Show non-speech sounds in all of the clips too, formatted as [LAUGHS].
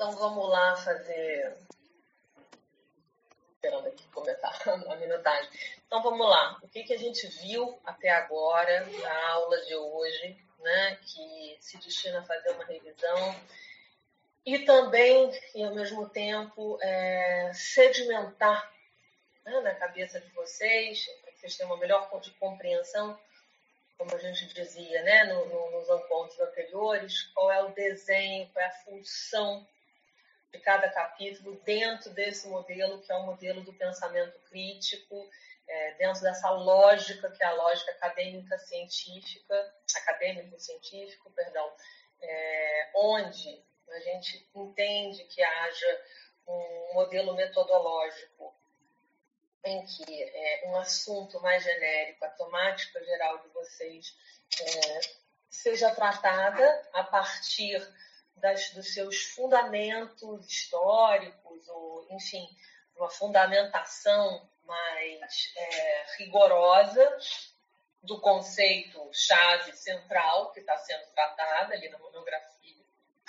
Então vamos lá fazer. Esperando aqui começar [LAUGHS] a minutagem. Então vamos lá. O que, que a gente viu até agora na aula de hoje, né? Que se destina a fazer uma revisão e também, e ao mesmo tempo, é, sedimentar né, na cabeça de vocês, para que vocês tenham uma melhor compreensão como a gente dizia né, no, no, nos encontros anteriores, qual é o desenho, qual é a função de cada capítulo dentro desse modelo, que é o modelo do pensamento crítico, é, dentro dessa lógica, que é a lógica acadêmica científica, acadêmico-científico, perdão, é, onde a gente entende que haja um modelo metodológico em que é, um assunto mais genérico, a temática geral de vocês é, seja tratada a partir das, dos seus fundamentos históricos, ou, enfim, uma fundamentação mais é, rigorosa do conceito chave central que está sendo tratado ali na monografia,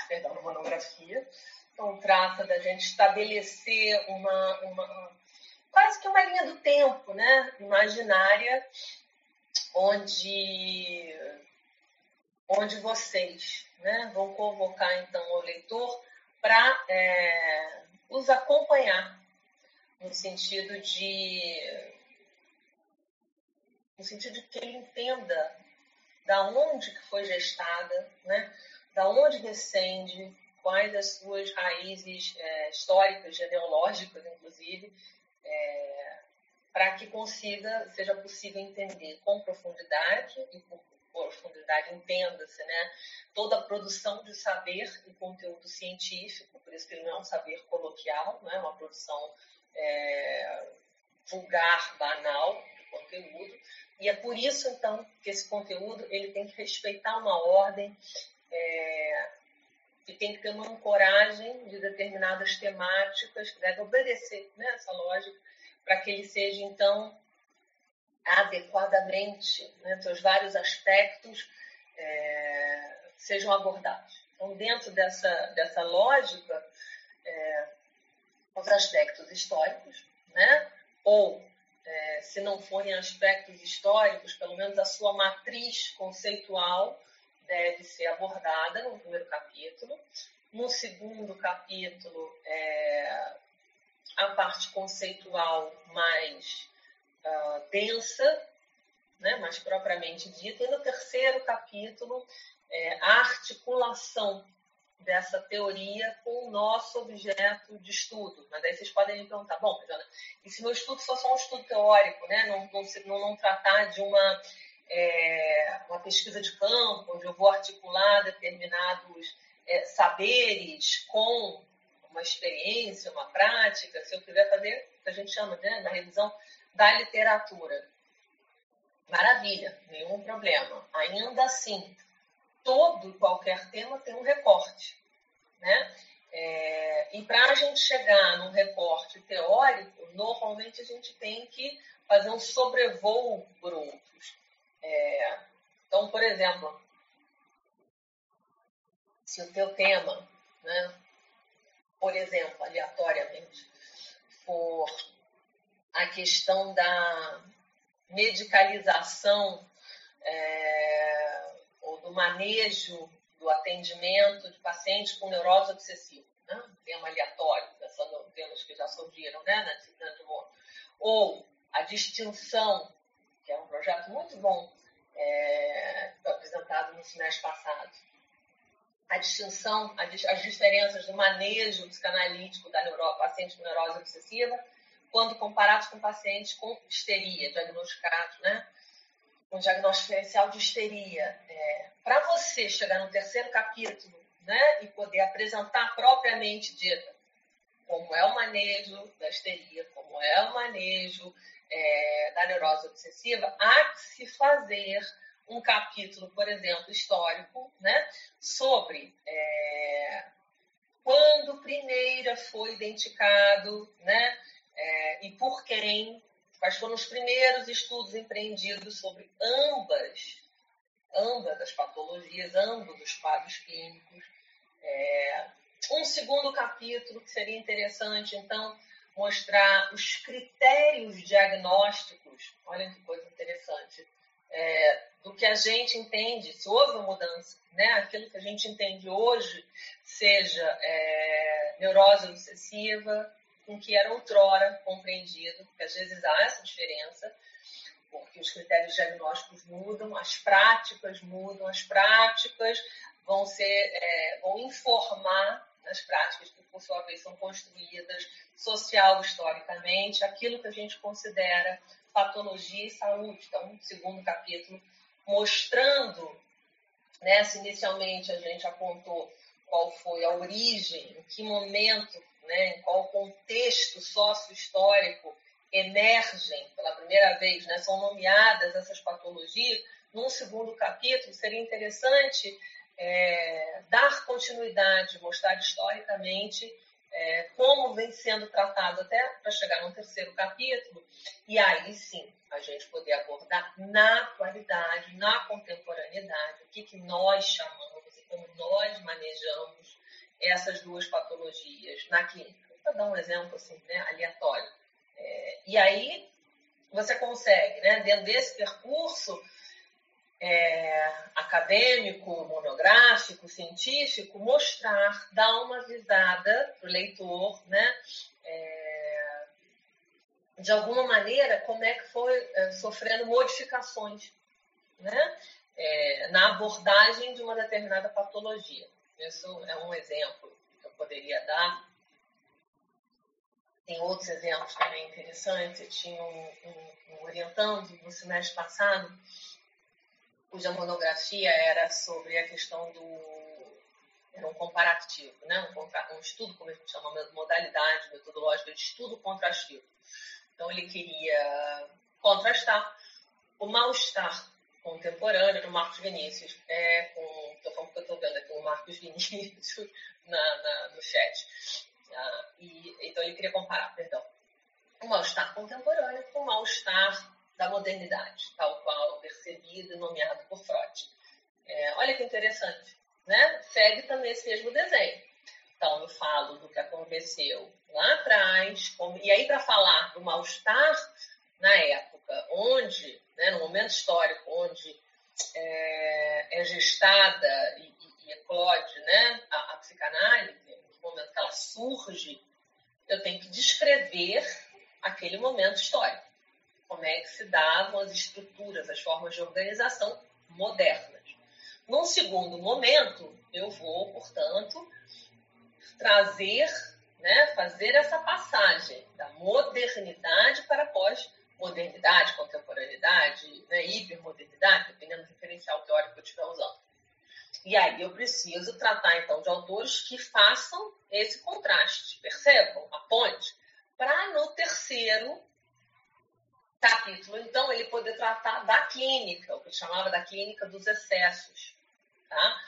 perdão, na monografia. Então, trata da gente estabelecer uma, uma quase que uma linha do tempo, né? Imaginária, onde, onde vocês né, vão convocar então o leitor para é, os acompanhar no sentido de no sentido de que ele entenda da onde que foi gestada, né? Da onde descende, quais as suas raízes é, históricas, genealógicas, inclusive, é, para que consiga, seja possível entender com profundidade, e por profundidade entenda-se, né, toda a produção de saber e conteúdo científico, por isso que ele não é um saber coloquial, não é uma produção é, vulgar, banal de conteúdo, e é por isso, então, que esse conteúdo ele tem que respeitar uma ordem é, e tem que ter uma ancoragem de determinadas temáticas que deve obedecer né, essa lógica para que ele seja, então, adequadamente, né, seus vários aspectos é, sejam abordados. Então, dentro dessa, dessa lógica, é, os aspectos históricos, né, ou, é, se não forem aspectos históricos, pelo menos a sua matriz conceitual, deve ser abordada no primeiro capítulo. No segundo capítulo, é, a parte conceitual mais uh, densa, né, mais propriamente dita. E no terceiro capítulo, é, a articulação dessa teoria com o nosso objeto de estudo. Mas aí vocês podem me perguntar, bom, Jana, e se meu estudo for só um estudo teórico, né, não, não, não tratar de uma é, uma pesquisa de campo, onde eu vou articular determinados é, saberes com uma experiência, uma prática, se eu quiser fazer, a gente chama né, na revisão da literatura. Maravilha, nenhum problema. Ainda assim, todo e qualquer tema tem um recorte. Né? É, e para a gente chegar num recorte teórico, normalmente a gente tem que fazer um sobrevoo por outros. É, então, por exemplo, se o teu tema, né, por exemplo, aleatoriamente, for a questão da medicalização é, ou do manejo do atendimento de pacientes com neurose obsessiva, né? um tema aleatório, pensando em temas que já surgiram né, na disciplina de ou a distinção que é um projeto muito bom, é, apresentado no semestre passado. A distinção, as diferenças do manejo psicanalítico da neuro, paciente com neurose obsessiva, quando comparados com pacientes com histeria, diagnosticados, né? Um diagnóstico diferencial de histeria. É, Para você chegar no terceiro capítulo, né, e poder apresentar propriamente dita como é o manejo da histeria, como é o manejo é, da neurose obsessiva, há que se fazer um capítulo, por exemplo, histórico, né, sobre é, quando Primeira foi identificado, né, é, e por quem, quais foram os primeiros estudos empreendidos sobre ambas, ambas as patologias, ambos os quadros clínicos, é, um segundo capítulo, que seria interessante, então, mostrar os critérios diagnósticos, olha que coisa interessante, é, do que a gente entende, se houve uma mudança, né? aquilo que a gente entende hoje, seja é, neurose obsessiva, com que era outrora compreendido, porque às vezes há essa diferença, porque os critérios diagnósticos mudam, as práticas mudam, as práticas vão ser, é, vão informar nas práticas que por sua vez são construídas social historicamente, aquilo que a gente considera patologia e saúde. Então, segundo capítulo, mostrando, né, se inicialmente a gente apontou qual foi a origem, em que momento, né, em qual contexto sócio-histórico emergem pela primeira vez, né, são nomeadas essas patologias, num segundo capítulo seria interessante é, dar continuidade, mostrar historicamente é, como vem sendo tratado até para chegar no terceiro capítulo, e aí sim a gente poder abordar na atualidade, na contemporaneidade, o que, que nós chamamos e como nós manejamos essas duas patologias na clínica. Vou dar um exemplo assim, né, aleatório. É, e aí você consegue, né, dentro desse percurso, é, acadêmico, monográfico, científico, mostrar, dar uma visada para o leitor, né? É, de alguma maneira, como é que foi é, sofrendo modificações né? É, na abordagem de uma determinada patologia. Isso é um exemplo que eu poderia dar. Tem outros exemplos também interessantes. tinha um, um, um orientando no semestre passado cuja monografia era sobre a questão do. Era um comparativo, né? um, um estudo, como a gente chama, modalidade metodológica de estudo contrastivo. Então, ele queria contrastar o mal-estar contemporâneo do Marcos Vinícius, é, com, que eu estou vendo aqui o Marcos Vinícius [LAUGHS] na, na, no chat. Ah, e, então, ele queria comparar, perdão, o mal-estar contemporâneo com o mal-estar da modernidade, tal qual percebido e nomeado por Freud. É, olha que interessante, né? Segue também esse mesmo desenho. Então, eu falo do que aconteceu lá atrás, como... e aí para falar do mal-estar na época onde, né, no momento histórico onde é, é gestada e, e, e, eclode né, a, a psicanálise, no momento que ela surge, eu tenho que descrever aquele momento histórico como é que se davam as estruturas, as formas de organização modernas. Num segundo momento, eu vou, portanto, trazer, né, fazer essa passagem da modernidade para a pós-modernidade, contemporaneidade, né, hipermodernidade, dependendo do referencial teórico que eu estiver usando. E aí eu preciso tratar, então, de autores que façam esse contraste, percebam a ponte, para no terceiro capítulo, então, ele poder tratar da clínica, o que chamava da clínica dos excessos, tá?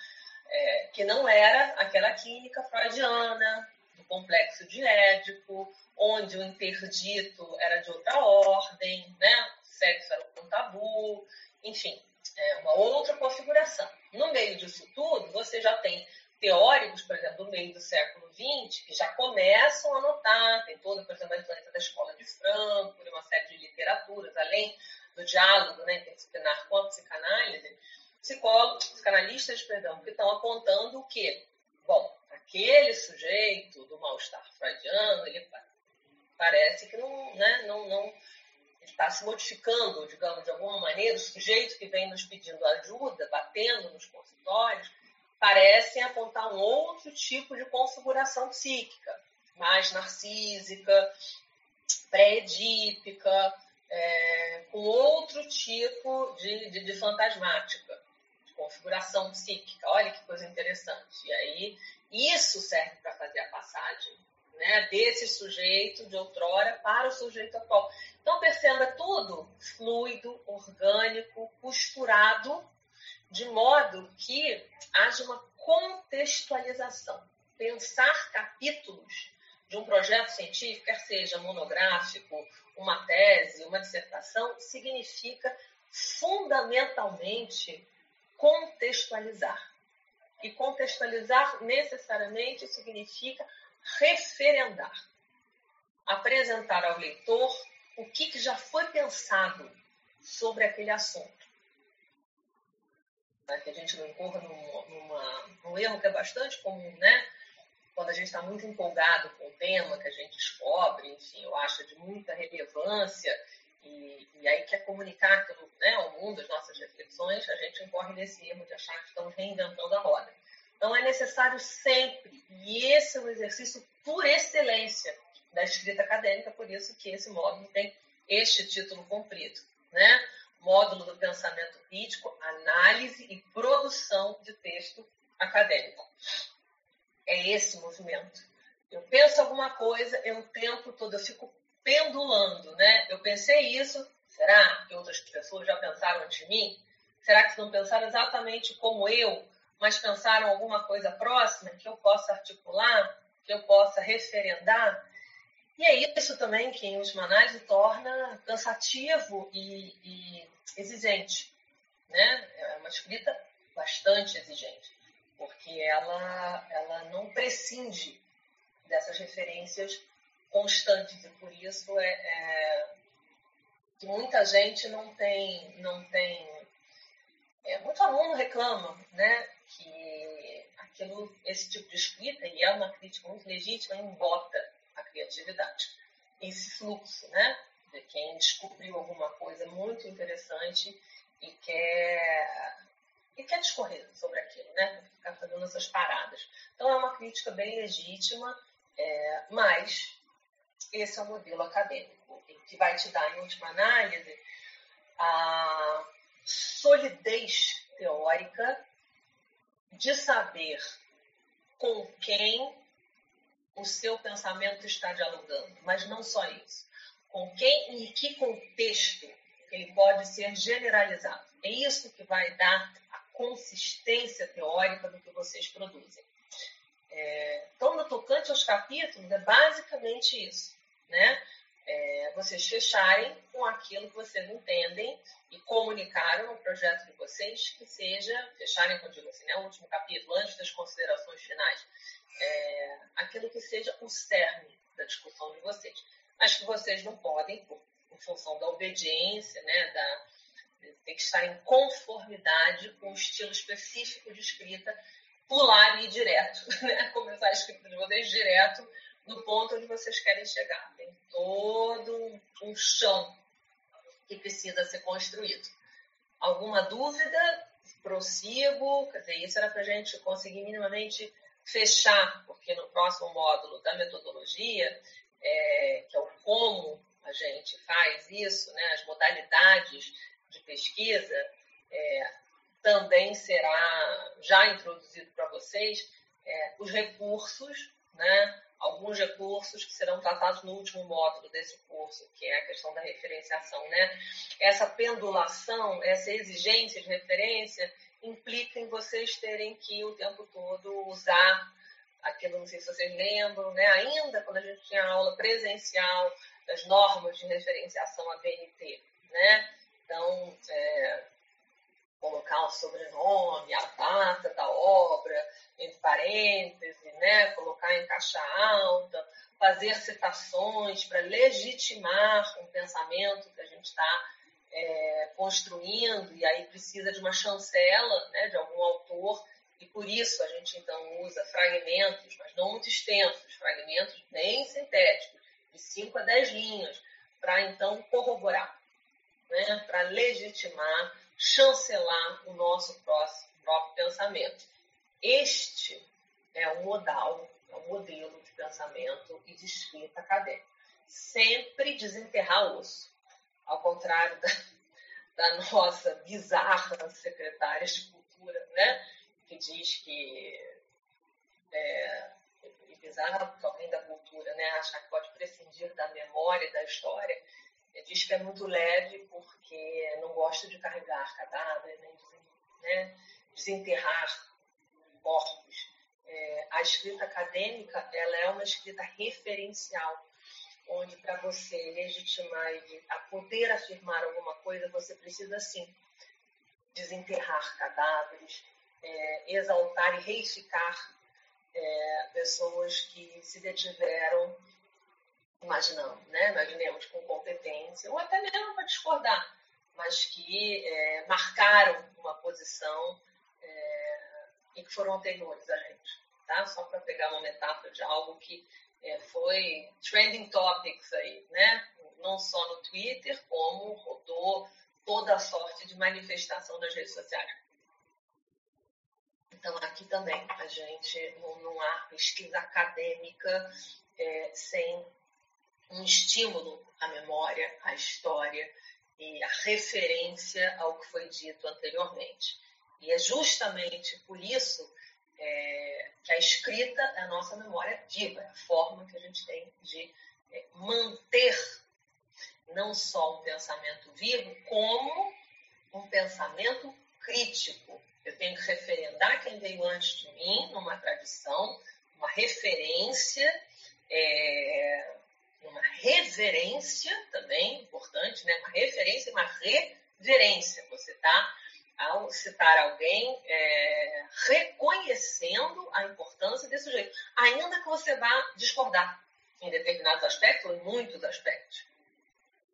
É, que não era aquela clínica freudiana, do complexo de Édipo, onde o interdito era de outra ordem, né? O sexo era um tabu, enfim, é uma outra configuração. No meio disso tudo, você já tem teóricos, por exemplo, do meio do século XX, que já começam a notar, tem toda, por exemplo, a influência da escola de Frankfurt, uma série de literaturas, além do diálogo né, interdisciplinar com a psicanálise, psicólogos, psicanalistas, perdão, que estão apontando o quê? Bom, aquele sujeito do mal-estar freudiano, ele parece que não, né, não, não está se modificando, digamos, de alguma maneira, o sujeito que vem nos pedindo ajuda, batendo nos consultórios, parecem apontar um outro tipo de configuração psíquica, mais narcísica, pré-edípica, é, com outro tipo de, de, de fantasmática, de configuração psíquica. Olha que coisa interessante. E aí, isso serve para fazer a passagem né, desse sujeito de outrora para o sujeito atual. Então, perceba tudo fluido, orgânico, costurado de modo que haja uma contextualização. Pensar capítulos de um projeto científico, quer seja monográfico, uma tese, uma dissertação, significa fundamentalmente contextualizar. E contextualizar necessariamente significa referendar, apresentar ao leitor o que, que já foi pensado sobre aquele assunto. Para que a gente não incorra num, numa, num erro que é bastante comum, né? Quando a gente está muito empolgado com o tema que a gente descobre, enfim, eu acho de muita relevância e, e aí quer comunicar aquilo, né, ao mundo, as nossas reflexões, a gente incorre nesse erro de achar que estamos reinventando a roda. Então é necessário sempre, e esse é o exercício por excelência da escrita acadêmica, por isso que esse módulo tem este título comprido, né? Módulo do pensamento crítico, análise e produção de texto acadêmico. É esse movimento. Eu penso alguma coisa, eu o tempo todo eu fico pendulando, né? Eu pensei isso, será que outras pessoas já pensaram antes de mim? Será que não pensaram exatamente como eu, mas pensaram alguma coisa próxima que eu possa articular, que eu possa referendar? E é isso também que, em última análise, torna cansativo e, e exigente. Né? É uma escrita bastante exigente, porque ela, ela não prescinde dessas referências constantes, e por isso é, é que muita gente não tem. Não tem é, muito aluno reclama né, que aquilo, esse tipo de escrita, e é uma crítica muito legítima, embota a criatividade. Esse fluxo, né? De quem descobriu alguma coisa muito interessante e quer, e quer discorrer sobre aquilo, né? Ficar fazendo essas paradas. Então é uma crítica bem legítima, é, mas esse é o modelo acadêmico, que vai te dar, em última análise, a solidez teórica de saber com quem o seu pensamento está dialogando, mas não só isso. Com quem e em que contexto ele pode ser generalizado. É isso que vai dar a consistência teórica do que vocês produzem. É, então, no tocante aos capítulos, é basicamente isso. Né? É, vocês fecharem com aquilo que vocês entendem e comunicaram no projeto de vocês, que seja, fecharem, como assim, né, o último capítulo, antes das considerações finais, é, aquilo que seja o cerne da discussão de vocês. Mas que vocês não podem, por, em função da obediência, né, da, tem que estar em conformidade com o estilo específico de escrita, pular e ir direto, [LAUGHS] né? começar a escrita de vocês direto no ponto onde vocês querem chegar. Tem todo um chão que precisa ser construído. Alguma dúvida? Prossigo. Quer dizer, isso era para a gente conseguir minimamente fechar, porque no próximo módulo da metodologia, é, que é o como a gente faz isso, né, as modalidades de pesquisa, é, também será já introduzido para vocês é, os recursos, né, alguns recursos que serão tratados no último módulo desse curso, que é a questão da referenciação. Né? Essa pendulação, essa exigência de referência, implica em vocês terem que o tempo todo usar aquilo, não sei se vocês lembram, né? ainda quando a gente tinha aula presencial das normas de referenciação a BNT. Né? Então, é, colocar o sobrenome, a data da obra, entre parênteses, né? colocar em caixa alta, fazer citações para legitimar um pensamento que a gente está é, construindo, e aí precisa de uma chancela né, de algum autor, e por isso a gente então usa fragmentos, mas não muito extensos, fragmentos bem sintéticos, de 5 a 10 linhas, para então corroborar, né, para legitimar chancelar o nosso próprio pensamento. Este é o modal, é o modelo de pensamento e de escrita acadêmica. Sempre desenterrar osso. Ao contrário da, da nossa bizarra secretária de cultura, né? que diz que é, bizarra porque alguém da cultura né, acha que pode prescindir da memória e da história diz que é muito leve porque não gosta de carregar né, desenterrar mortos. É, a escrita acadêmica ela é uma escrita referencial, onde para você legitimar e a poder afirmar alguma coisa, você precisa sim desenterrar cadáveres, é, exaltar e reificar é, pessoas que se detiveram, imaginamos, né? imaginemos com competência, ou até mesmo para discordar, mas que é, marcaram uma posição é, e que foram anteriores a gente. Tá? Só para pegar uma metáfora de algo que é, foi trending topics aí, né? não só no Twitter, como rodou toda a sorte de manifestação nas redes sociais. Então, aqui também, a gente não, não há pesquisa acadêmica é, sem um estímulo à memória, à história e à referência ao que foi dito anteriormente. E é justamente por isso é, que a escrita é a nossa memória viva, é a forma que a gente tem de é, manter não só um pensamento vivo, como um pensamento crítico, eu tenho que referendar quem veio antes de mim, numa tradição, uma referência, é, uma reverência também, importante, né? uma referência e uma reverência. Você está, ao citar alguém, é, reconhecendo a importância desse sujeito, ainda que você vá discordar em determinados aspectos ou em muitos aspectos.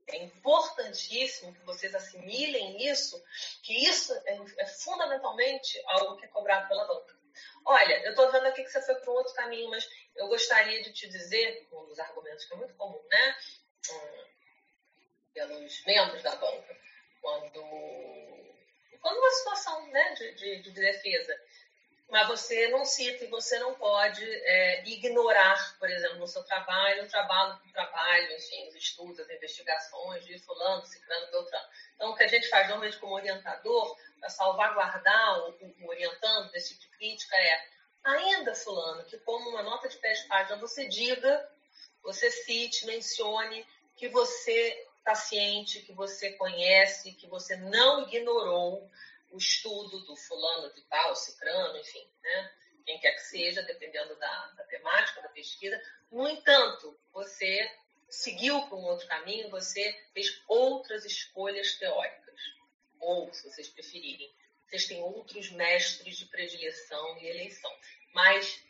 É importantíssimo que vocês assimilem isso, que isso é, é fundamentalmente algo que é cobrado pela banca. Olha, eu estou vendo aqui que você foi para um outro caminho, mas eu gostaria de te dizer, um dos argumentos que é muito comum, né? Pelos membros da banca, quando, quando uma situação né, de, de, de defesa mas você não cita e você não pode é, ignorar, por exemplo, no seu trabalho, o trabalho, o trabalho, enfim, os estudos, as investigações de fulano, ciclano, beltrano. Então, o que a gente faz normalmente como orientador, para salvaguardar o orientando desse tipo de crítica é, ainda fulano, que como uma nota de 10 páginas você diga, você cite, mencione que você está ciente, que você conhece, que você não ignorou, o estudo do fulano de tal, cicrano, enfim, né? quem quer que seja, dependendo da, da temática, da pesquisa. No entanto, você seguiu para um outro caminho, você fez outras escolhas teóricas. Ou, se vocês preferirem, vocês têm outros mestres de predileção e eleição. Mas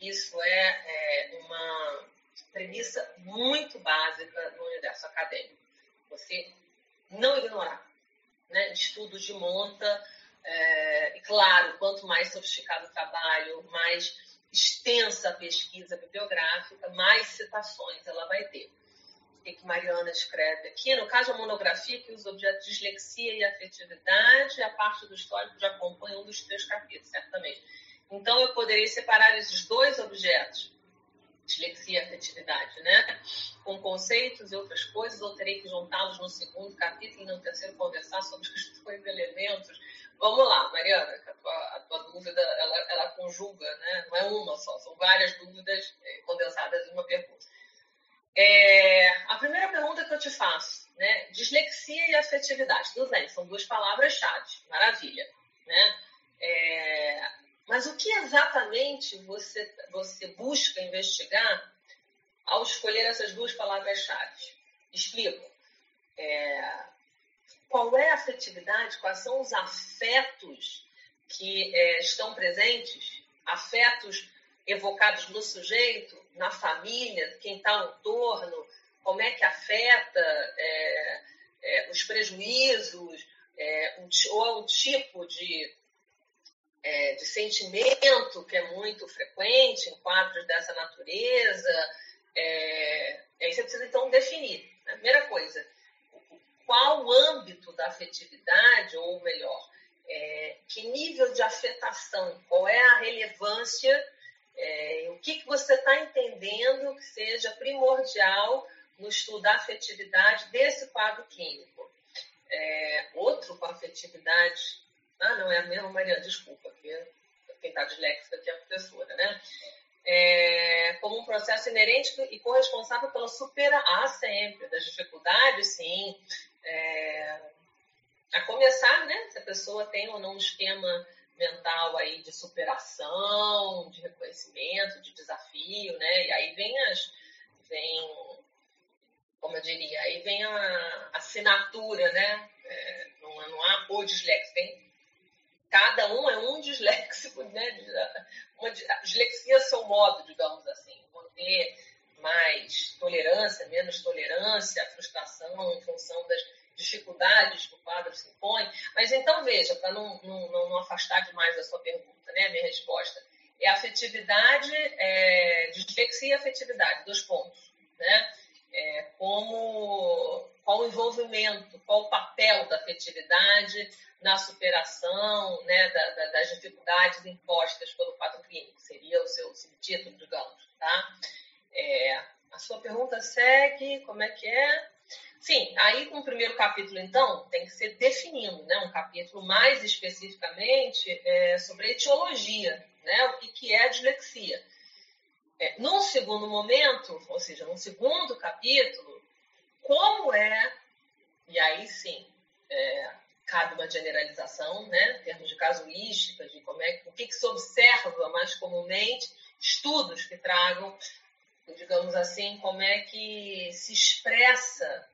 isso é, é uma premissa muito básica no universo acadêmico. Você não ignorar né, estudos de monta. É, e claro, quanto mais sofisticado o trabalho, mais extensa a pesquisa bibliográfica, mais citações ela vai ter. O que Mariana escreve aqui? No caso, a monografia que usa objetos de dislexia e afetividade, a parte do histórico já acompanha um dos três capítulos, certamente. Então, eu poderia separar esses dois objetos dislexia e afetividade, né? Com conceitos e outras coisas, ou terei que juntá-los no segundo capítulo e no terceiro conversar sobre [LAUGHS] os dois elementos. Vamos lá, Mariana, a tua, a tua dúvida, ela, ela, conjuga, né? Não é uma só, são várias dúvidas é, condensadas em uma pergunta. É, a primeira pergunta que eu te faço, né? Dislexia e afetividade. Tudo bem, são duas palavras-chave, maravilha, né? É, mas o que exatamente você, você busca investigar ao escolher essas duas palavras-chave? Explico. É, qual é a afetividade, quais são os afetos que é, estão presentes, afetos evocados no sujeito, na família, quem está ao torno, como é que afeta é, é, os prejuízos, é, um, ou um tipo de é, de sentimento que é muito frequente em quadros dessa natureza. É, aí você precisa então definir. Né? Primeira coisa, qual o âmbito da afetividade, ou melhor, é, que nível de afetação, qual é a relevância, é, o que, que você está entendendo que seja primordial no estudo da afetividade desse quadro clínico. É, outro com afetividade ah, não, é a mesma Mariana, desculpa, porque quem está disléxica aqui é a professora, né? É, como um processo inerente e corresponsável pela superação, ah, sempre, das dificuldades, sim. É, a começar, né, se a pessoa tem ou não um esquema mental aí de superação, de reconhecimento, de desafio, né? E aí vem as, vem, como eu diria, aí vem a assinatura, né? É, não, não há o dislexia, tem cada um é um disléxico, né? Uma dislexia é seu modo, digamos assim. Vou ter mais tolerância, menos tolerância, frustração em função das dificuldades que o quadro se impõe. Mas então, veja, para não, não, não, afastar demais a sua pergunta, né? A minha resposta é afetividade, é, dislexia e afetividade, dois pontos, né? É, como qual o envolvimento, qual o papel da afetividade na superação né, da, da, das dificuldades impostas pelo quadro clínico, seria o seu subtítulo, digamos. Tá? É, a sua pergunta segue, como é que é? Sim, aí no primeiro capítulo, então, tem que ser definindo, né, um capítulo mais especificamente é, sobre a etiologia, né, o que, que é a dislexia. É, num segundo momento, ou seja, num segundo capítulo, como é, e aí sim, é, cabe uma generalização, né, em termos de casuística, de como é, o que, que se observa mais comumente, estudos que tragam, digamos assim, como é que se expressa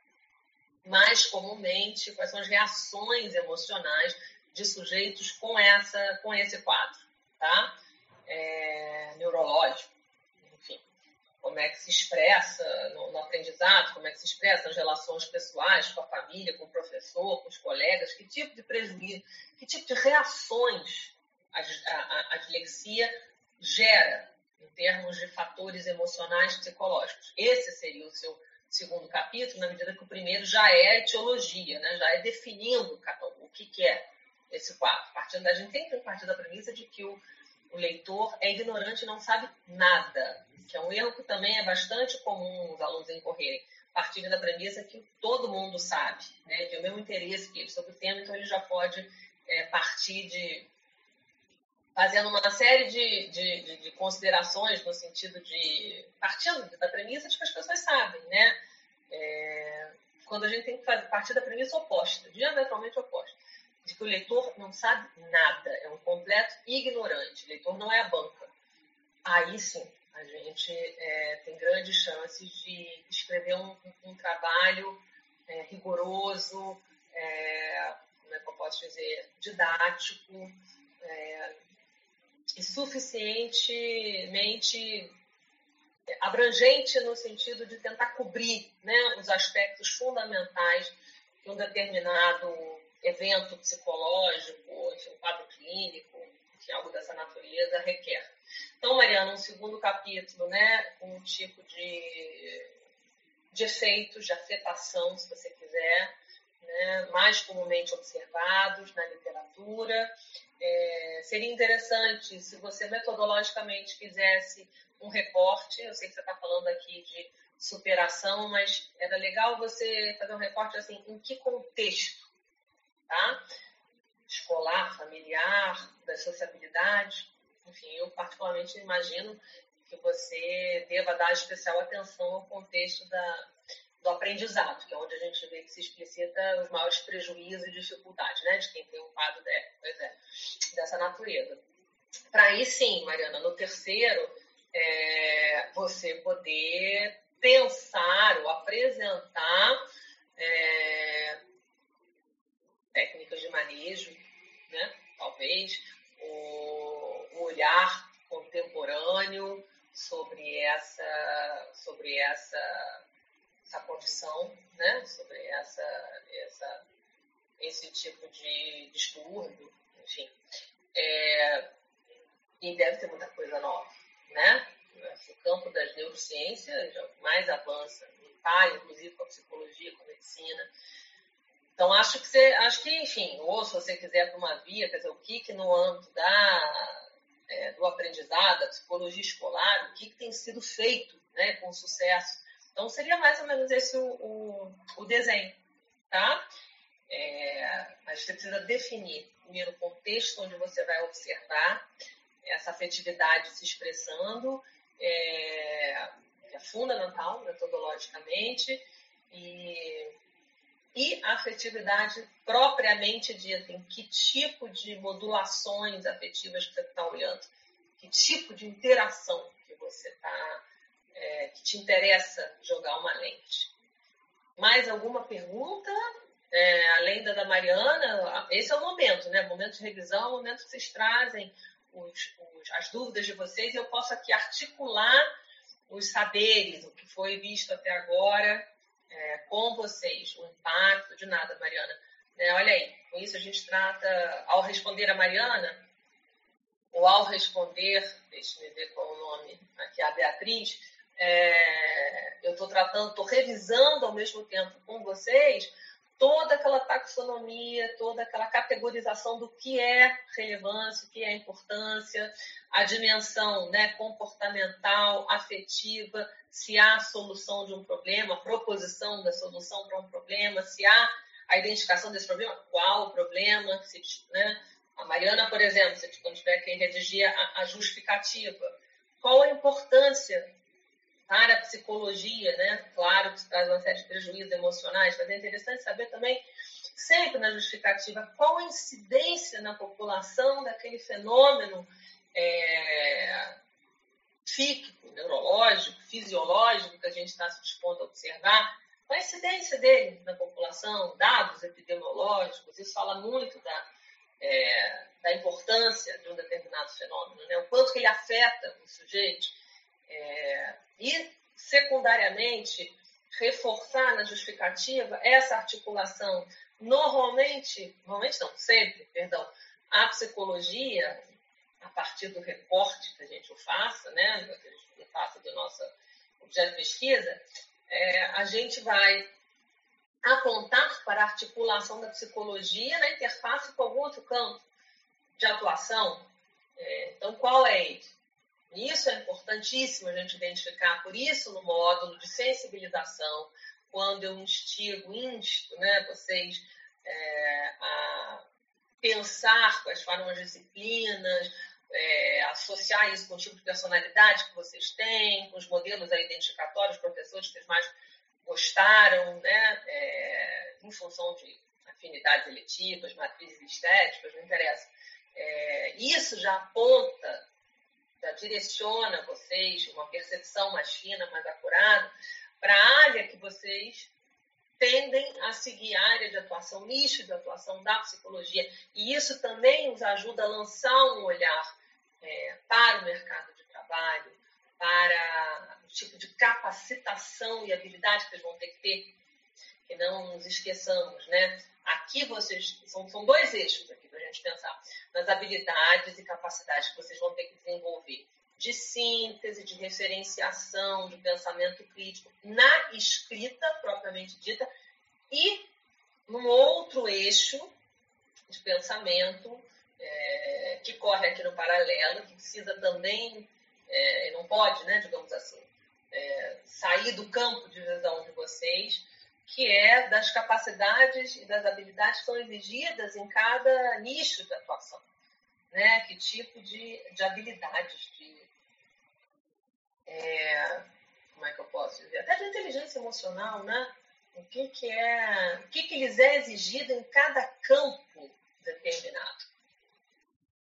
mais comumente, quais são as reações emocionais de sujeitos com, essa, com esse quadro, tá? É, neurológico como é que se expressa no, no, aprendizado, como é que se expressa nas relações pessoais, com a família, com o professor, com os colegas, que tipo de prejuízo, que tipo de reações a, a, a gera em termos de fatores emocionais psicológicos. Esse seria o seu segundo capítulo, na medida que o primeiro já é a etiologia, né? já é definindo o que, que é esse quadro. Partindo da gente tem que partir da premissa de que o, o leitor é ignorante e não sabe nada que é um erro que também é bastante comum os alunos incorrerem, partindo da premissa que todo mundo sabe, né, tem o mesmo interesse que ele sobre o tema, então ele já pode é, partir de fazendo uma série de, de, de, de, considerações no sentido de partindo da premissa de que as pessoas sabem, né? É, quando a gente tem que fazer, partir da premissa oposta, diametralmente oposta, de que o leitor não sabe nada, é um completo ignorante, o leitor não é a banca. Aí sim, a gente é, tem grandes chances de escrever um, um trabalho é, rigoroso, é, como é que eu posso dizer, didático é, suficientemente abrangente no sentido de tentar cobrir né, os aspectos fundamentais que um determinado evento psicológico, enfim, um quadro clínico, enfim, algo dessa natureza requer. Então, Mariana, um segundo capítulo, né, com um tipo de, de efeitos, de afetação, se você quiser, né, mais comumente observados na literatura. É, seria interessante se você metodologicamente fizesse um recorte, eu sei que você está falando aqui de superação, mas era legal você fazer um recorte assim, em que contexto, tá? Escolar, familiar, das sociabilidades, enfim, eu particularmente imagino que você deva dar especial atenção ao contexto da, do aprendizado, que é onde a gente vê que se explicita os maiores prejuízos e dificuldades, né, de quem tem um quadro de, é, dessa natureza. Para aí sim, Mariana, no terceiro, é, você poder pensar ou apresentar é, técnicas de manejo, né, talvez, o, o olhar contemporâneo sobre essa, sobre essa, essa condição, né? sobre essa, essa, esse tipo de distúrbio, enfim. É, e deve ter muita coisa nova, né? O campo das neurociências mais avança, está inclusive com a psicologia, com a medicina, então, acho que você, acho que, enfim, ou se você quiser para uma via, quer dizer, o que, que no âmbito da, é, do aprendizado, da psicologia escolar, o que, que tem sido feito né, com sucesso. Então, seria mais ou menos esse o, o, o desenho, tá? É, mas você precisa definir, primeiro, o contexto onde você vai observar essa afetividade se expressando, é, é fundamental metodologicamente, e e a afetividade propriamente dita, em que tipo de modulações afetivas você está olhando, que tipo de interação que você está, é, que te interessa jogar uma lente. Mais alguma pergunta? é, além da da Mariana, esse é o momento, né? Momento de revisão, é momento que vocês trazem os, os, as dúvidas de vocês e eu posso aqui articular os saberes, o que foi visto até agora é, com vocês, o impacto de nada, Mariana. É, olha aí, com isso a gente trata, ao responder a Mariana, ou ao responder, deixa eu ver qual é o nome, aqui a Beatriz, é, eu estou tratando, estou revisando ao mesmo tempo com vocês toda aquela taxonomia, toda aquela categorização do que é relevância, o que é importância, a dimensão né, comportamental, afetiva, se há solução de um problema, proposição da solução para um problema, se há a identificação desse problema, qual o problema, se, né? A Mariana, por exemplo, se quando tiver que redigir a, a justificativa, qual a importância para a psicologia, né? Claro que traz uma série de prejuízos emocionais, mas é interessante saber também, sempre na justificativa, qual a incidência na população daquele fenômeno é, psíquico, neurológico, fisiológico que a gente está se dispondo a observar, qual a incidência dele na população, dados epidemiológicos, isso fala muito da, é, da importância de um determinado fenômeno, né? o quanto que ele afeta o sujeito. É, e, secundariamente, reforçar na justificativa essa articulação. Normalmente, normalmente não, sempre, perdão, a psicologia, a partir do recorte que a gente faça, né, que a gente faça do nosso objeto de pesquisa, é, a gente vai apontar para a articulação da psicologia na interface com algum outro campo de atuação. É, então, qual é ele? Isso é importantíssimo a gente identificar. Por isso, no módulo de sensibilização, quando eu instigo, insto né, vocês é, a pensar quais foram as disciplinas, é, associar isso com o tipo de personalidade que vocês têm, com os modelos identificatórios, professores que vocês mais gostaram, né, é, em função de afinidades eletivas, matrizes estéticas, não interessa. É, isso já aponta já direciona vocês uma percepção mais fina, mais acurada, para a área que vocês tendem a seguir a área de atuação, nicho de atuação da psicologia. E isso também os ajuda a lançar um olhar é, para o mercado de trabalho, para o tipo de capacitação e habilidade que eles vão ter que ter. Que não nos esqueçamos, né? Aqui vocês. São, são dois eixos aqui gente pensar. Nas habilidades e capacidades que vocês vão ter que desenvolver de síntese, de referenciação, de pensamento crítico na escrita propriamente dita e num outro eixo de pensamento é, que corre aqui no paralelo, que precisa também, é, não pode, né, digamos assim, é, sair do campo de visão de vocês, que é das capacidades e das habilidades que são exigidas em cada nicho de atuação. Né? Que tipo de, de habilidades, de. É, como é que eu posso dizer? Até de inteligência emocional, né? O que, que é. O que, que lhes é exigido em cada campo determinado.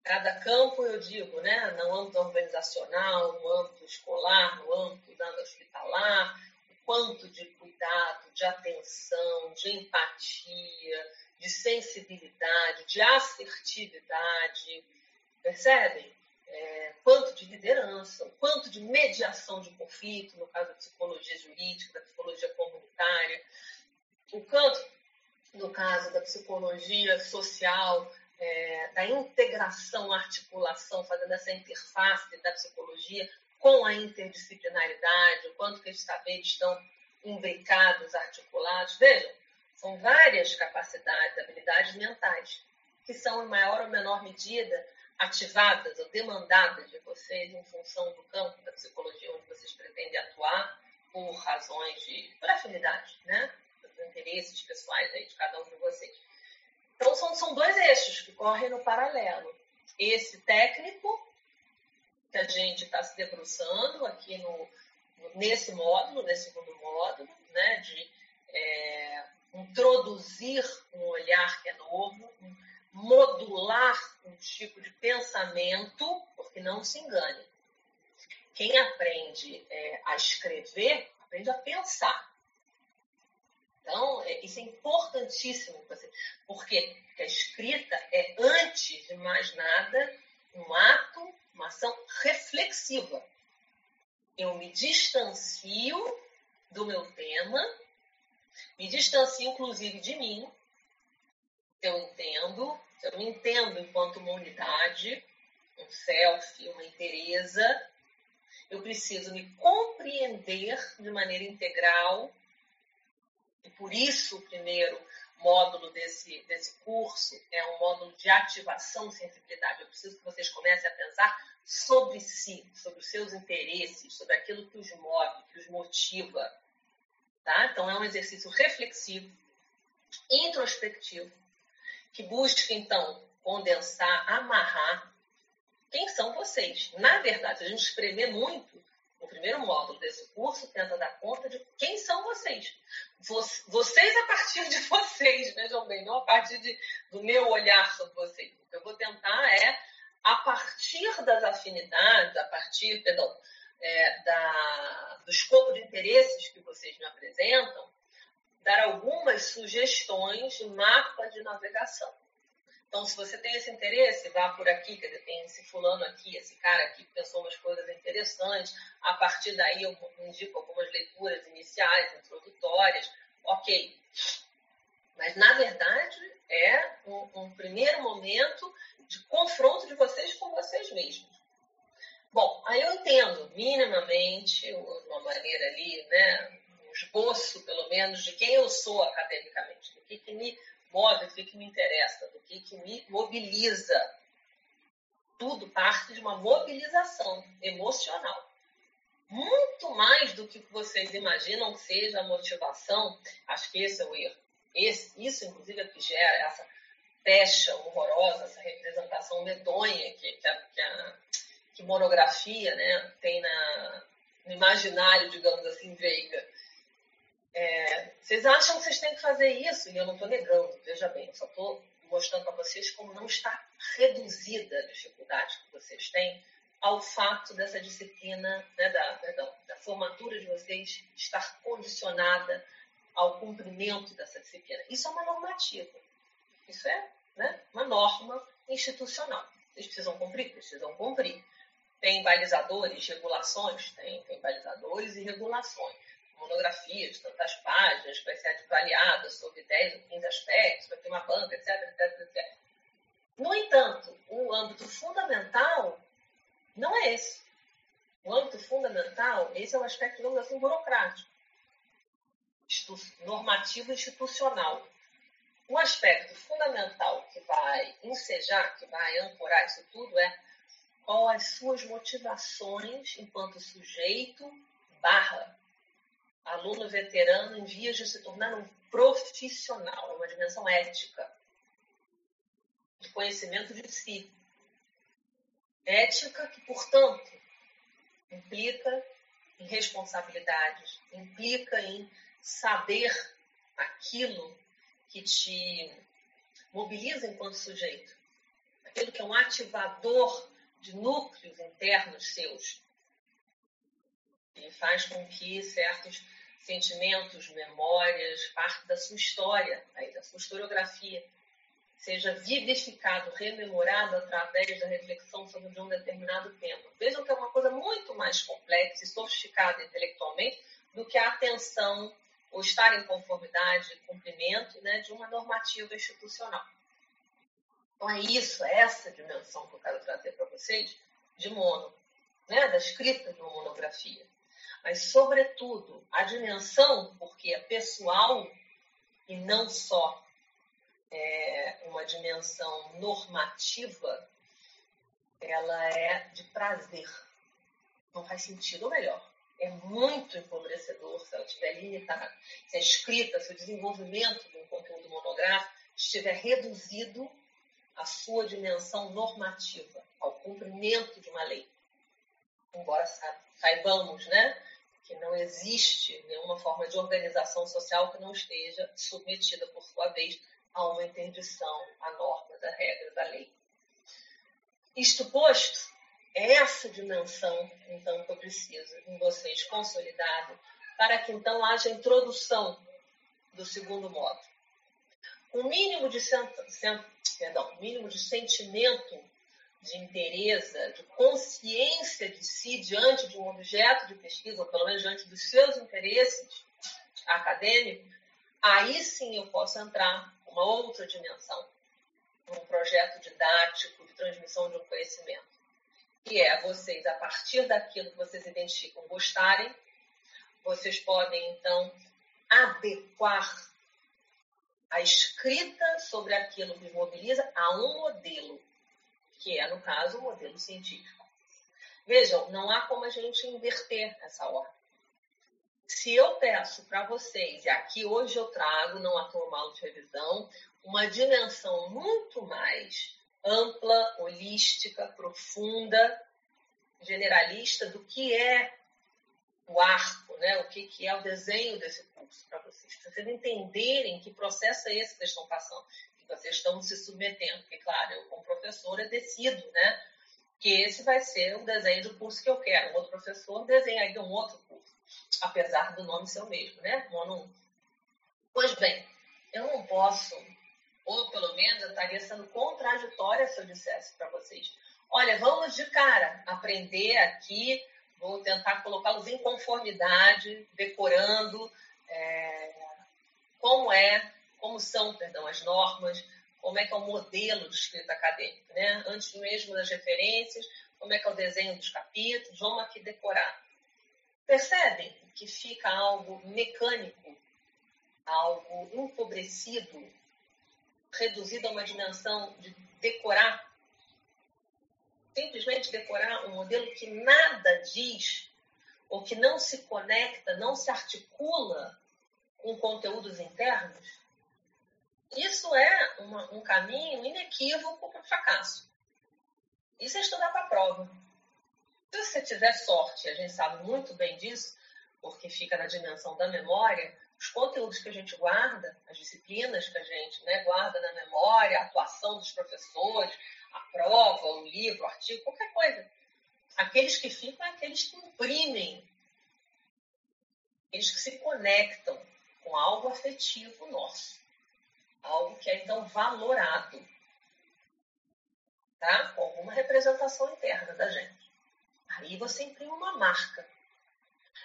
Cada campo, eu digo, né? No âmbito organizacional, no âmbito escolar, no âmbito da hospitalar, quanto de cuidado, de atenção, de empatia, de sensibilidade, de assertividade, percebem? É, quanto de liderança, quanto de mediação de conflito, no caso da psicologia jurídica, da psicologia comunitária, o quanto, no caso da psicologia social, é, da integração, articulação, fazendo essa interface da psicologia com a interdisciplinaridade, o quanto que esses saberes estão imbricados, articulados. Vejam, são várias capacidades, habilidades mentais, que são, em maior ou menor medida, ativadas ou demandadas de vocês em função do campo da psicologia onde vocês pretendem atuar por razões de por afinidade, né? Dos interesses pessoais aí de cada um de vocês. Então, são, são dois eixos que correm no paralelo. Esse técnico que a gente está se debruçando aqui no, nesse módulo, nesse segundo módulo, né, de é, introduzir um olhar que é novo, modular um tipo de pensamento, porque não se engane. Quem aprende é, a escrever, aprende a pensar. Então, é, isso é importantíssimo para você. Porque a escrita é, antes de mais nada, um ato, uma ação reflexiva. Eu me distancio do meu tema, me distancio inclusive de mim, eu entendo, eu me entendo enquanto uma unidade, um self, uma inteireza, eu preciso me compreender de maneira integral, e por isso primeiro módulo desse, desse curso é um módulo de ativação de sensibilidade. Eu preciso que vocês comecem a pensar sobre si, sobre os seus interesses, sobre aquilo que os move, que os motiva. Tá? Então, é um exercício reflexivo, introspectivo, que busca, então, condensar, amarrar quem são vocês. Na verdade, se a gente espremer muito, o primeiro módulo desse curso tenta dar conta de quem são vocês. Vocês a partir de [LAUGHS] vocês, vejam bem, não a partir de, do meu olhar sobre vocês. O que eu vou tentar é, a partir das afinidades, a partir, perdão, é, da, do escopo de interesses que vocês me apresentam, dar algumas sugestões de mapa de navegação. Então, se você tem esse interesse, vá por aqui, quer dizer, tem esse fulano aqui, esse cara aqui que pensou umas coisas interessantes. A partir daí, eu indico algumas leituras iniciais, introdutórias. Ok. Mas, na verdade, é um, um primeiro momento de confronto de vocês com vocês mesmos. Bom, aí eu entendo minimamente, uma maneira ali, né, um esboço, pelo menos, de quem eu sou academicamente, do que, que me move, que, me interessa, do que, que me mobiliza. Tudo parte de uma mobilização emocional. Muito mais do que vocês imaginam que seja a motivação, acho que esse é o erro. Esse, isso, inclusive, é que gera essa pecha horrorosa, essa representação medonha que, que, a, que, a, que monografia né, tem na, no imaginário, digamos assim, veiga é, vocês acham que vocês têm que fazer isso? E eu não estou negando, veja bem, eu só estou mostrando para vocês como não está reduzida a dificuldade que vocês têm ao fato dessa disciplina, né, da, perdão, da formatura de vocês estar condicionada ao cumprimento dessa disciplina. Isso é uma normativa. Isso é né, uma norma institucional. Vocês precisam cumprir? Precisam cumprir. Tem balizadores, regulações? Tem, tem balizadores e regulações monografia de tantas páginas, vai ser avaliada sobre 10 ou 15 aspectos, vai ter uma banca, etc, etc, etc. No entanto, o âmbito fundamental não é esse. O âmbito fundamental, esse é o aspecto, digamos assim, burocrático, normativo institucional. O aspecto fundamental que vai ensejar, que vai ancorar isso tudo é qual as suas motivações enquanto sujeito barra aluno veterano em vias de se tornar um profissional, é uma dimensão ética, de conhecimento de si. Ética que, portanto, implica em responsabilidades, implica em saber aquilo que te mobiliza enquanto sujeito, aquilo que é um ativador de núcleos internos seus, e faz com que certos sentimentos, memórias, parte da sua história, aí, da sua historiografia, seja vivificado, rememorado através da reflexão sobre um determinado tema. Vejam que é uma coisa muito mais complexa e sofisticada intelectualmente do que a atenção ou estar em conformidade, cumprimento né, de uma normativa institucional. Então é isso, é essa dimensão que eu quero trazer para vocês de mono, né, da escrita de uma monografia mas, sobretudo, a dimensão, porque é pessoal e não só é, uma dimensão normativa, ela é de prazer. Não faz sentido, ou melhor, é muito empobrecedor se ela estiver limitada. Se a escrita, se o desenvolvimento de um conteúdo monográfico estiver reduzido à sua dimensão normativa, ao cumprimento de uma lei. Embora saibamos, né, que não existe nenhuma forma de organização social que não esteja submetida, por sua vez, a uma interdição à norma, da regra, da lei. Isto posto, é essa dimensão, então, que eu preciso em vocês consolidado, para que então haja introdução do segundo modo. O mínimo de, perdão, mínimo de sentimento de interesse, de consciência de si diante de um objeto de pesquisa, ou pelo menos diante dos seus interesses acadêmicos, aí sim eu posso entrar uma outra dimensão, num projeto didático de transmissão de um conhecimento, que é vocês, a partir daquilo que vocês identificam gostarem, vocês podem então adequar a escrita sobre aquilo que os mobiliza a um modelo que é, no caso, o modelo científico. Vejam, não há como a gente inverter essa ordem. Se eu peço para vocês, e aqui hoje eu trago, não à toa mal de revisão, uma dimensão muito mais ampla, holística, profunda, generalista do que é o arco, né? o que, que é o desenho desse curso para vocês, para vocês entenderem que processo é esse que vocês estão passando vocês estão se submetendo. Porque, claro, eu, como professora, decido, né? Que esse vai ser o desenho do curso que eu quero. Um outro professor desenharia um outro curso, apesar do nome ser o mesmo, né? Nono 1. Pois bem, eu não posso, ou pelo menos eu estaria sendo contraditória se eu dissesse para vocês: olha, vamos de cara aprender aqui, vou tentar colocá-los em conformidade, decorando é, como é como são, perdão, as normas, como é que é o modelo de escrita acadêmica, né? Antes mesmo das referências, como é que é o desenho dos capítulos, vamos aqui decorar. Percebem que fica algo mecânico, algo empobrecido, reduzido a uma dimensão de decorar, simplesmente decorar um modelo que nada diz, ou que não se conecta, não se articula com conteúdos internos? Isso é uma, um caminho inequívoco para o fracasso. Isso é estudar para a prova. Se você tiver sorte, a gente sabe muito bem disso, porque fica na dimensão da memória, os conteúdos que a gente guarda, as disciplinas que a gente né, guarda na memória, a atuação dos professores, a prova, o livro, o artigo, qualquer coisa. Aqueles que ficam é aqueles que imprimem, aqueles que se conectam com algo afetivo nosso algo que é então valorado, tá? Com alguma representação interna da gente. Aí você imprime uma marca.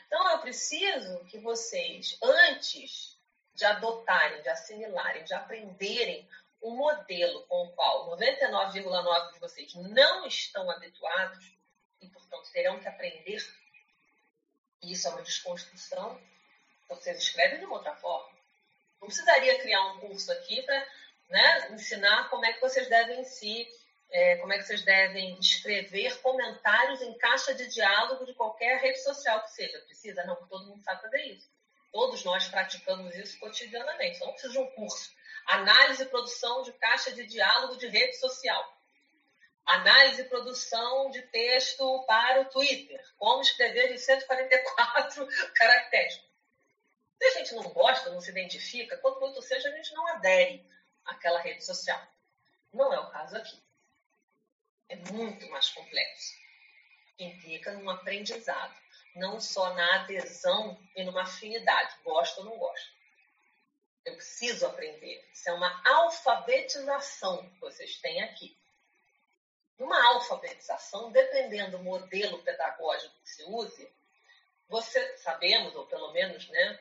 Então eu preciso que vocês, antes de adotarem, de assimilarem, de aprenderem um modelo com o qual 99,9% de vocês não estão habituados e, portanto, terão que aprender. Isso é uma desconstrução. Vocês escrevem de uma outra forma. Não precisaria criar um curso aqui para né, ensinar como é que vocês devem se, é, como é que vocês devem escrever comentários em caixa de diálogo de qualquer rede social que seja. Precisa? Não, todo mundo sabe fazer isso. Todos nós praticamos isso cotidianamente. Então, não precisa de um curso. Análise e produção de caixa de diálogo de rede social. Análise e produção de texto para o Twitter. Como escrever em 144 [LAUGHS] caracteres. Se a gente não gosta, não se identifica, quanto muito seja, a gente não adere àquela rede social. Não é o caso aqui. É muito mais complexo. Implica num aprendizado, não só na adesão e numa afinidade, gosto ou não gosto. Eu preciso aprender. Isso é uma alfabetização que vocês têm aqui. Numa alfabetização, dependendo do modelo pedagógico que se use, você sabemos, ou pelo menos, né,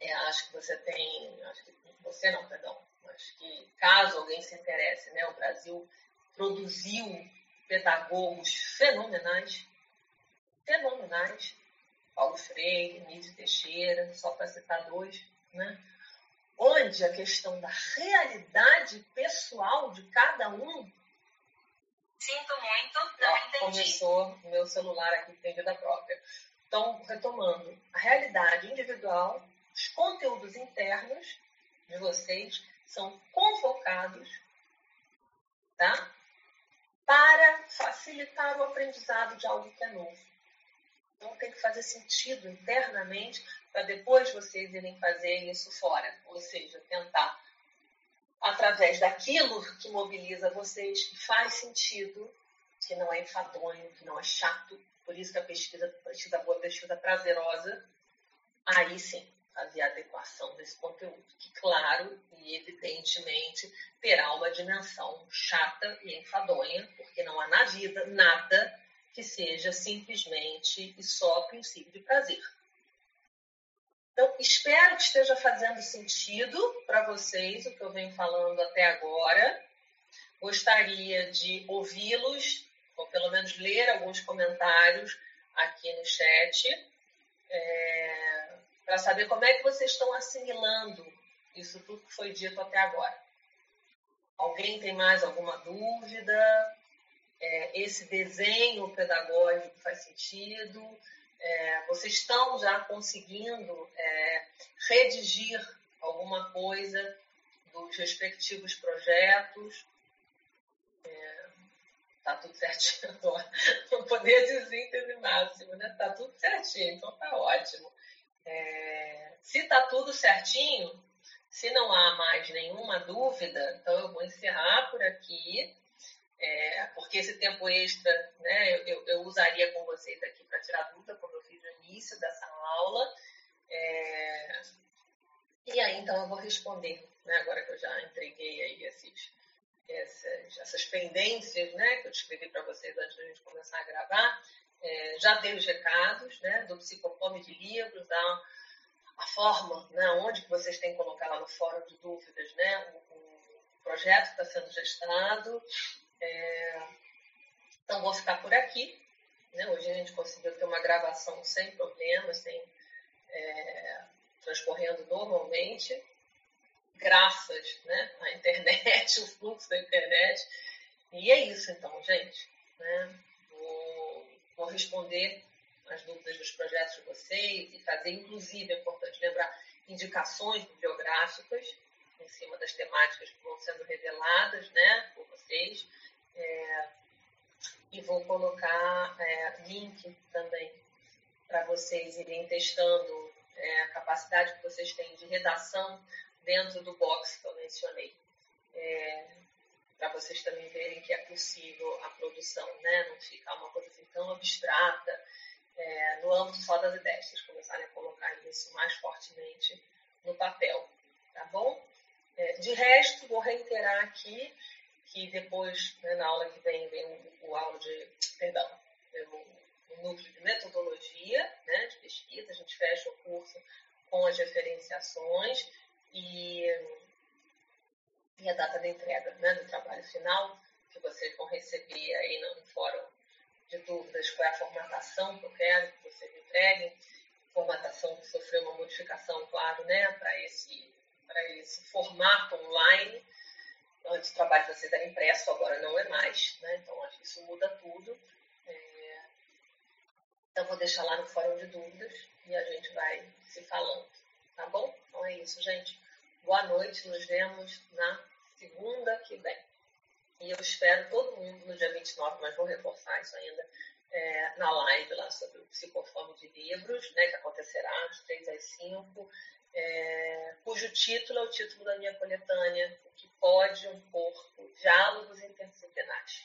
é, acho que você tem, acho que você não, perdão, acho que caso alguém se interesse, né, o Brasil produziu pedagogos fenomenais, fenomenais, Paulo Freire, Nise Teixeira, só para citar dois, né? onde a questão da realidade pessoal de cada um. Sinto muito, não entendi. Começou o meu celular aqui, tem vida própria. Então, retomando, a realidade individual os conteúdos internos de vocês são convocados tá? para facilitar o aprendizado de algo que é novo. Então tem que fazer sentido internamente para depois vocês irem fazer isso fora. Ou seja, tentar, através daquilo que mobiliza vocês, que faz sentido, que não é enfadonho, que não é chato, por isso que a pesquisa, pesquisa boa, pesquisa prazerosa, aí sim, fazer a adequação desse conteúdo, que, claro e evidentemente, terá uma dimensão chata e enfadonha, porque não há na vida nada que seja simplesmente e só princípio de prazer. Então, espero que esteja fazendo sentido para vocês o que eu venho falando até agora. Gostaria de ouvi-los, ou pelo menos ler alguns comentários aqui no chat, é, para saber como é que vocês estão assimilando isso tudo que foi dito até agora. Alguém tem mais alguma dúvida? É, esse desenho pedagógico faz sentido? É, vocês estão já conseguindo é, redigir alguma coisa dos respectivos projetos? É, tá tudo certinho [LAUGHS] agora. Não poder de síntese máximo, né? Tá tudo certinho, então tá ótimo. É, se tá tudo certinho, se não há mais nenhuma dúvida, então eu vou encerrar por aqui. É, porque esse tempo extra, né, eu, eu usaria com vocês aqui para tirar dúvida, como eu fiz no início dessa aula. É, e aí, então, eu vou responder, né, agora que eu já entreguei aí esses, essas, essas pendências, né, que eu descrevi para vocês antes da gente começar a gravar. É, já dei os recados, né, do Psicofome de Livros, da a forma, né, onde que vocês têm que colocar lá no fórum de dúvidas, né, o, o projeto está sendo gestado, é... Então, vou ficar por aqui. Né? Hoje a gente conseguiu ter uma gravação sem problemas, sem é... transcorrendo normalmente, graças né, à internet, [LAUGHS] o fluxo da internet. E é isso, então, gente. Né? Vou responder as dúvidas dos projetos de vocês e fazer, inclusive, é importante lembrar, indicações bibliográficas em cima das temáticas que vão sendo reveladas né, por vocês. É, e vou colocar é, link também para vocês irem testando é, a capacidade que vocês têm de redação dentro do box que eu mencionei. É, para vocês também verem que é possível a produção, né? não ficar uma coisa assim tão abstrata é, no âmbito só das ideias, vocês começarem a colocar isso mais fortemente no papel, tá bom? É, de resto, vou reiterar aqui que depois, né, na aula que vem, vem o, o de, perdão, o, o núcleo de metodologia, né, de pesquisa, a gente fecha o curso com as referenciações e, e a data da entrega né, do trabalho final, que vocês vão receber aí no fórum de dúvidas, qual é a formatação que eu quero que vocês entreguem, formatação que sofreu uma modificação, claro, né, para esse, esse formato online, Antes o trabalho de vocês era impresso, agora não é mais. Né? Então, acho que isso muda tudo. É... Então, vou deixar lá no fórum de dúvidas e a gente vai se falando. Tá bom? Então é isso, gente. Boa noite. Nos vemos na segunda que vem. E eu espero todo mundo no dia 29, mas vou reforçar isso ainda, é, na live lá sobre o psicofome de livros, né, que acontecerá de 3 às 5 é, cujo título é o título da minha coletânea, O que pode um corpo, diálogos interdisciplinares.